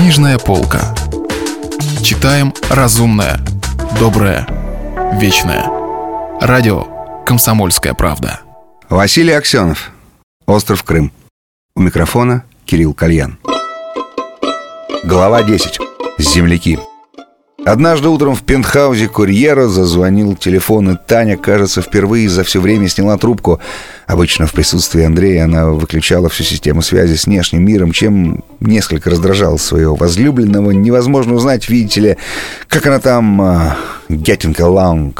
Книжная полка. Читаем разумное, доброе, вечное. Радио «Комсомольская правда». Василий Аксенов. Остров Крым. У микрофона Кирилл Кальян. Глава 10. Земляки. Однажды утром в пентхаузе курьера зазвонил телефон, и Таня, кажется, впервые за все время сняла трубку. Обычно в присутствии Андрея она выключала всю систему связи с внешним миром, чем несколько раздражала своего возлюбленного. Невозможно узнать, видите ли, как она там... Uh, getting along.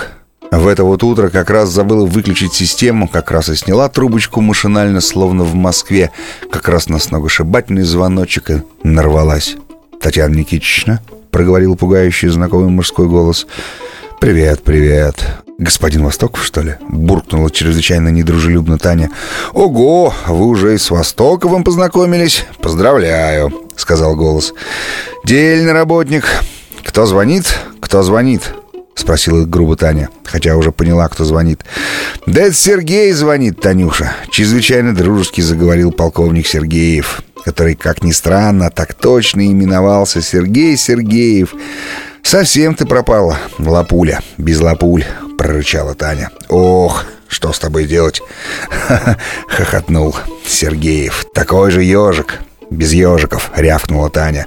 В это вот утро как раз забыла выключить систему, как раз и сняла трубочку машинально, словно в Москве, как раз на сногсшибательный звоночек и нарвалась. «Татьяна Никитична?» — проговорил пугающий знакомый мужской голос. «Привет, привет. Господин Востоков, что ли?» — буркнула чрезвычайно недружелюбно Таня. «Ого, вы уже и с Востоковым познакомились? Поздравляю!» — сказал голос. «Дельный работник. Кто звонит? Кто звонит?» — спросила грубо Таня, хотя уже поняла, кто звонит. «Да это Сергей звонит, Танюша!» — чрезвычайно дружески заговорил полковник Сергеев который, как ни странно, так точно именовался Сергей Сергеев. «Совсем ты пропала, лапуля, без лапуль», — прорычала Таня. «Ох, что с тобой делать?» — хохотнул Сергеев. «Такой же ежик, без ежиков», — рявкнула Таня.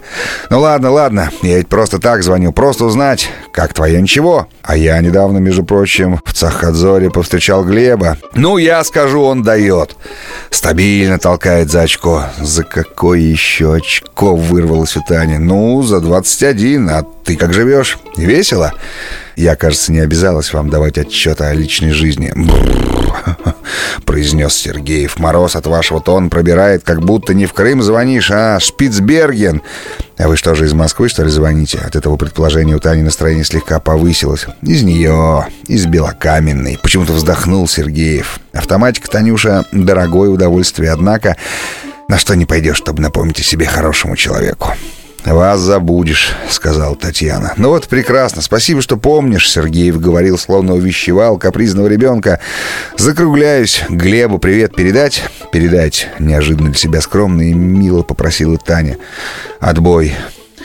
«Ну ладно, ладно, я ведь просто так звоню, просто узнать, как твое ничего». А я недавно, между прочим, в Цахадзоре повстречал Глеба. Ну, я скажу, он дает. Стабильно толкает за очко. За какое еще очко вырвалось у Тани? Ну, за 21. А ты как живешь? Весело? Я, кажется, не обязалась вам давать отчет о личной жизни. произнес Сергеев. Мороз от вашего тона пробирает, как будто не в Крым звонишь, а Шпицберген. А вы что же, из Москвы, что ли, звоните? От этого предположения у Тани настроение слегка повысилось. Из нее, из Белокаменной. Почему-то вздохнул Сергеев. Автоматика, Танюша, дорогое удовольствие, однако... На что не пойдешь, чтобы напомнить о себе хорошему человеку. «Вас забудешь», — сказал Татьяна. «Ну вот прекрасно. Спасибо, что помнишь», — Сергеев говорил, словно увещевал капризного ребенка. «Закругляюсь. Глебу привет передать?» «Передать», — неожиданно для себя скромно и мило попросила Таня. «Отбой».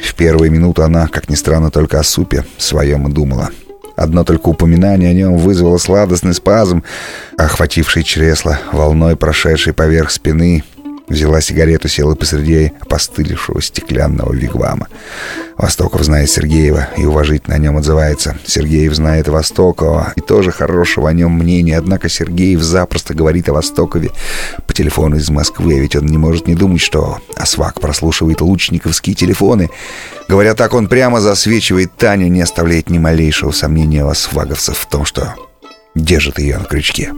В первые минуты она, как ни странно, только о супе своем и думала. Одно только упоминание о нем вызвало сладостный спазм, охвативший чресло, волной прошедший поверх спины — Взяла сигарету, села посреди опостылевшего стеклянного вигвама. Востоков знает Сергеева и уважительно о нем отзывается. Сергеев знает Востокова и тоже хорошего о нем мнения. Однако Сергеев запросто говорит о Востокове по телефону из Москвы. Ведь он не может не думать, что Асвак прослушивает лучниковские телефоны. Говоря так, он прямо засвечивает Таню, не оставляет ни малейшего сомнения у асваговцев в том, что держит ее на крючке.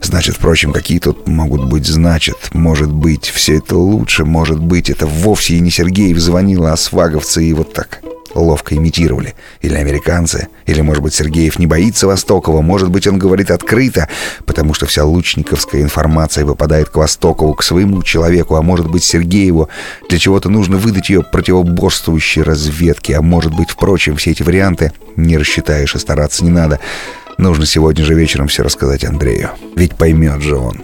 Значит, впрочем, какие тут могут быть значит? Может быть, все это лучше, может быть, это вовсе и не Сергеев звонил, а сваговцы и вот так ловко имитировали. Или американцы, или, может быть, Сергеев не боится Востокова, может быть, он говорит открыто, потому что вся лучниковская информация выпадает к Востокову, к своему человеку, а может быть, Сергееву для чего-то нужно выдать ее противоборствующей разведке, а может быть, впрочем, все эти варианты не рассчитаешь и стараться не надо. Нужно сегодня же вечером все рассказать Андрею. Ведь поймет же он,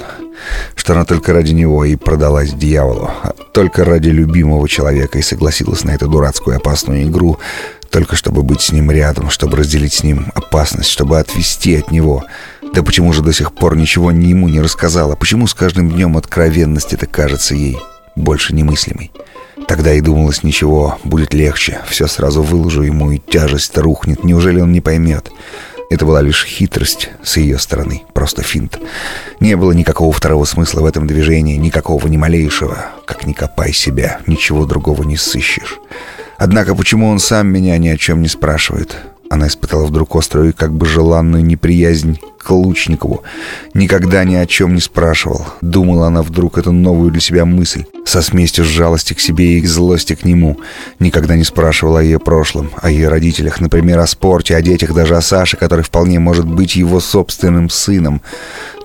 что она только ради него и продалась дьяволу. А только ради любимого человека и согласилась на эту дурацкую опасную игру, только чтобы быть с ним рядом, чтобы разделить с ним опасность, чтобы отвести от него. Да почему же до сих пор ничего ни ему не рассказала? Почему с каждым днем откровенность это кажется ей больше немыслимой? Тогда и думалось, ничего, будет легче. Все сразу выложу ему, и тяжесть рухнет. Неужели он не поймет? Это была лишь хитрость с ее стороны, просто финт. Не было никакого второго смысла в этом движении, никакого ни малейшего. Как ни копай себя, ничего другого не сыщешь. Однако почему он сам меня ни о чем не спрашивает? Она испытала вдруг острую и как бы желанную неприязнь к Лучникову. Никогда ни о чем не спрашивал. Думала она вдруг эту новую для себя мысль. Со смесью жалости к себе и злости к нему. Никогда не спрашивала о ее прошлом, о ее родителях, например, о спорте, о детях, даже о Саше, который вполне может быть его собственным сыном.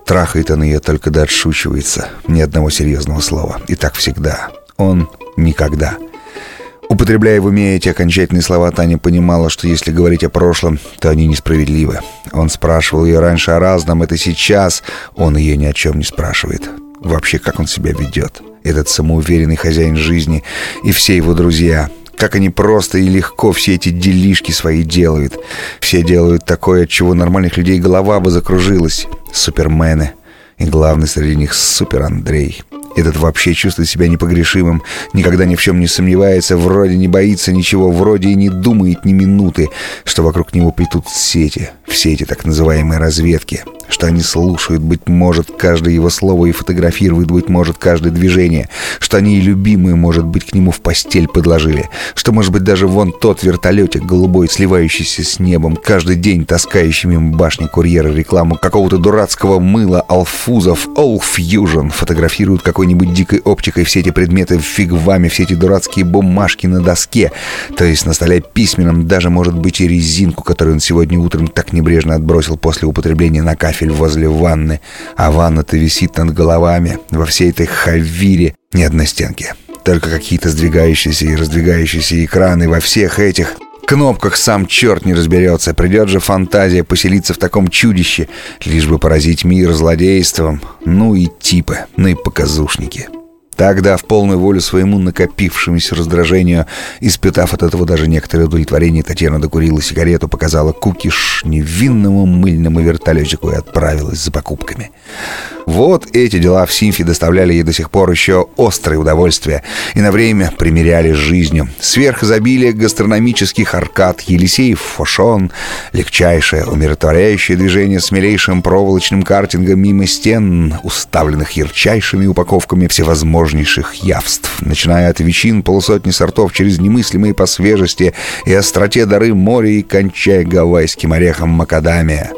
Трахает он ее только да отшучивается. Ни одного серьезного слова. И так всегда. Он никогда. Употребляя в уме эти окончательные слова, Таня понимала, что если говорить о прошлом, то они несправедливы. Он спрашивал ее раньше о разном, это сейчас он ее ни о чем не спрашивает. Вообще, как он себя ведет? Этот самоуверенный хозяин жизни и все его друзья. Как они просто и легко все эти делишки свои делают. Все делают такое, от чего нормальных людей голова бы закружилась. Супермены. И главный среди них Супер Андрей. Этот вообще чувствует себя непогрешимым, никогда ни в чем не сомневается, вроде не боится ничего, вроде и не думает ни минуты, что вокруг него плетут сети, все эти так называемые разведки, что они слушают, быть может, каждое его слово и фотографируют, быть может, каждое движение, что они и любимые, может быть, к нему в постель подложили, что, может быть, даже вон тот вертолетик голубой, сливающийся с небом, каждый день таскающий мимо башни курьера рекламу какого-то дурацкого мыла Алфузов All Fusion фотографируют какой какой-нибудь дикой оптикой все эти предметы фиг вами, все эти дурацкие бумажки на доске, то есть на столе письменном, даже, может быть, и резинку, которую он сегодня утром так небрежно отбросил после употребления на кафель возле ванны. А ванна-то висит над головами во всей этой хавире ни одной стенки. Только какие-то сдвигающиеся и раздвигающиеся экраны во всех этих кнопках сам черт не разберется. Придет же фантазия поселиться в таком чудище, лишь бы поразить мир злодейством. Ну и типы, ну и показушники. Тогда, в полную волю своему накопившемуся раздражению, испытав от этого даже некоторое удовлетворение, Татьяна докурила сигарету, показала кукиш невинному мыльному вертолетику и отправилась за покупками. Вот эти дела в Симфе доставляли ей до сих пор еще острое удовольствие и на время примеряли с жизнью. Сверхизобилие гастрономических аркад, Елисеев фошон, легчайшее, умиротворяющее движение с милейшим проволочным картингом мимо стен, уставленных ярчайшими упаковками всевозможнейших явств, начиная от ветчин полусотни сортов через немыслимые по свежести и остроте дары моря и кончая гавайским орехом макадамия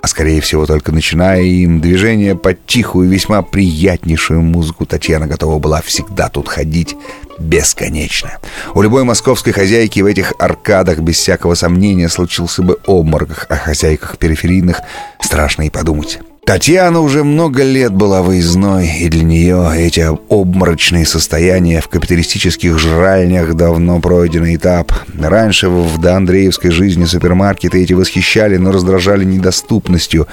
а скорее всего только начиная им движение под тихую, весьма приятнейшую музыку, Татьяна готова была всегда тут ходить бесконечно. У любой московской хозяйки в этих аркадах без всякого сомнения случился бы обморок, о хозяйках периферийных страшно и подумать. Татьяна уже много лет была выездной, и для нее эти обморочные состояния в капиталистических жральнях давно пройденный этап. Раньше в доандреевской жизни супермаркеты эти восхищали, но раздражали недоступностью.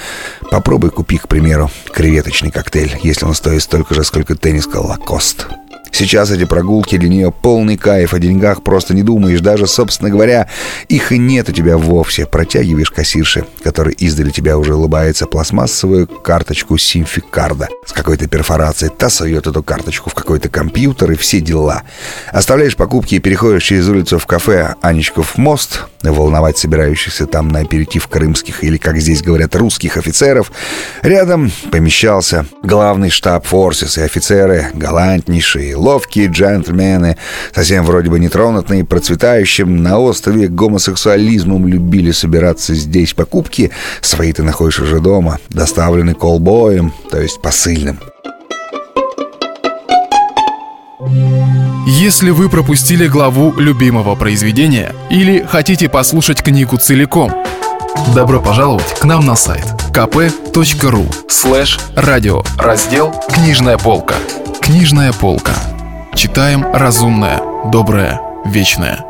Попробуй купи, к примеру, креветочный коктейль, если он стоит столько же, сколько тенниска «Лакост». Сейчас эти прогулки для нее полный кайф, о деньгах просто не думаешь. Даже, собственно говоря, их и нет у тебя вовсе. Протягиваешь кассирше, который издали тебя уже улыбается, пластмассовую карточку симфикарда с какой-то перфорацией. Та сует эту карточку в какой-то компьютер и все дела. Оставляешь покупки и переходишь через улицу в кафе «Анечков мост», волновать собирающихся там на аперитив крымских или, как здесь говорят, русских офицеров. Рядом помещался главный штаб Форсис и офицеры, галантнейшие, ловкие джентльмены, совсем вроде бы нетронутные, процветающим на острове гомосексуализмом любили собираться здесь покупки. Свои ты находишь уже дома, доставлены колбоем, то есть посыльным. Если вы пропустили главу любимого произведения или хотите послушать книгу целиком, добро пожаловать к нам на сайт kp.ru слэш радио раздел «Книжная полка». Книжная полка. Читаем разумное, доброе, вечное.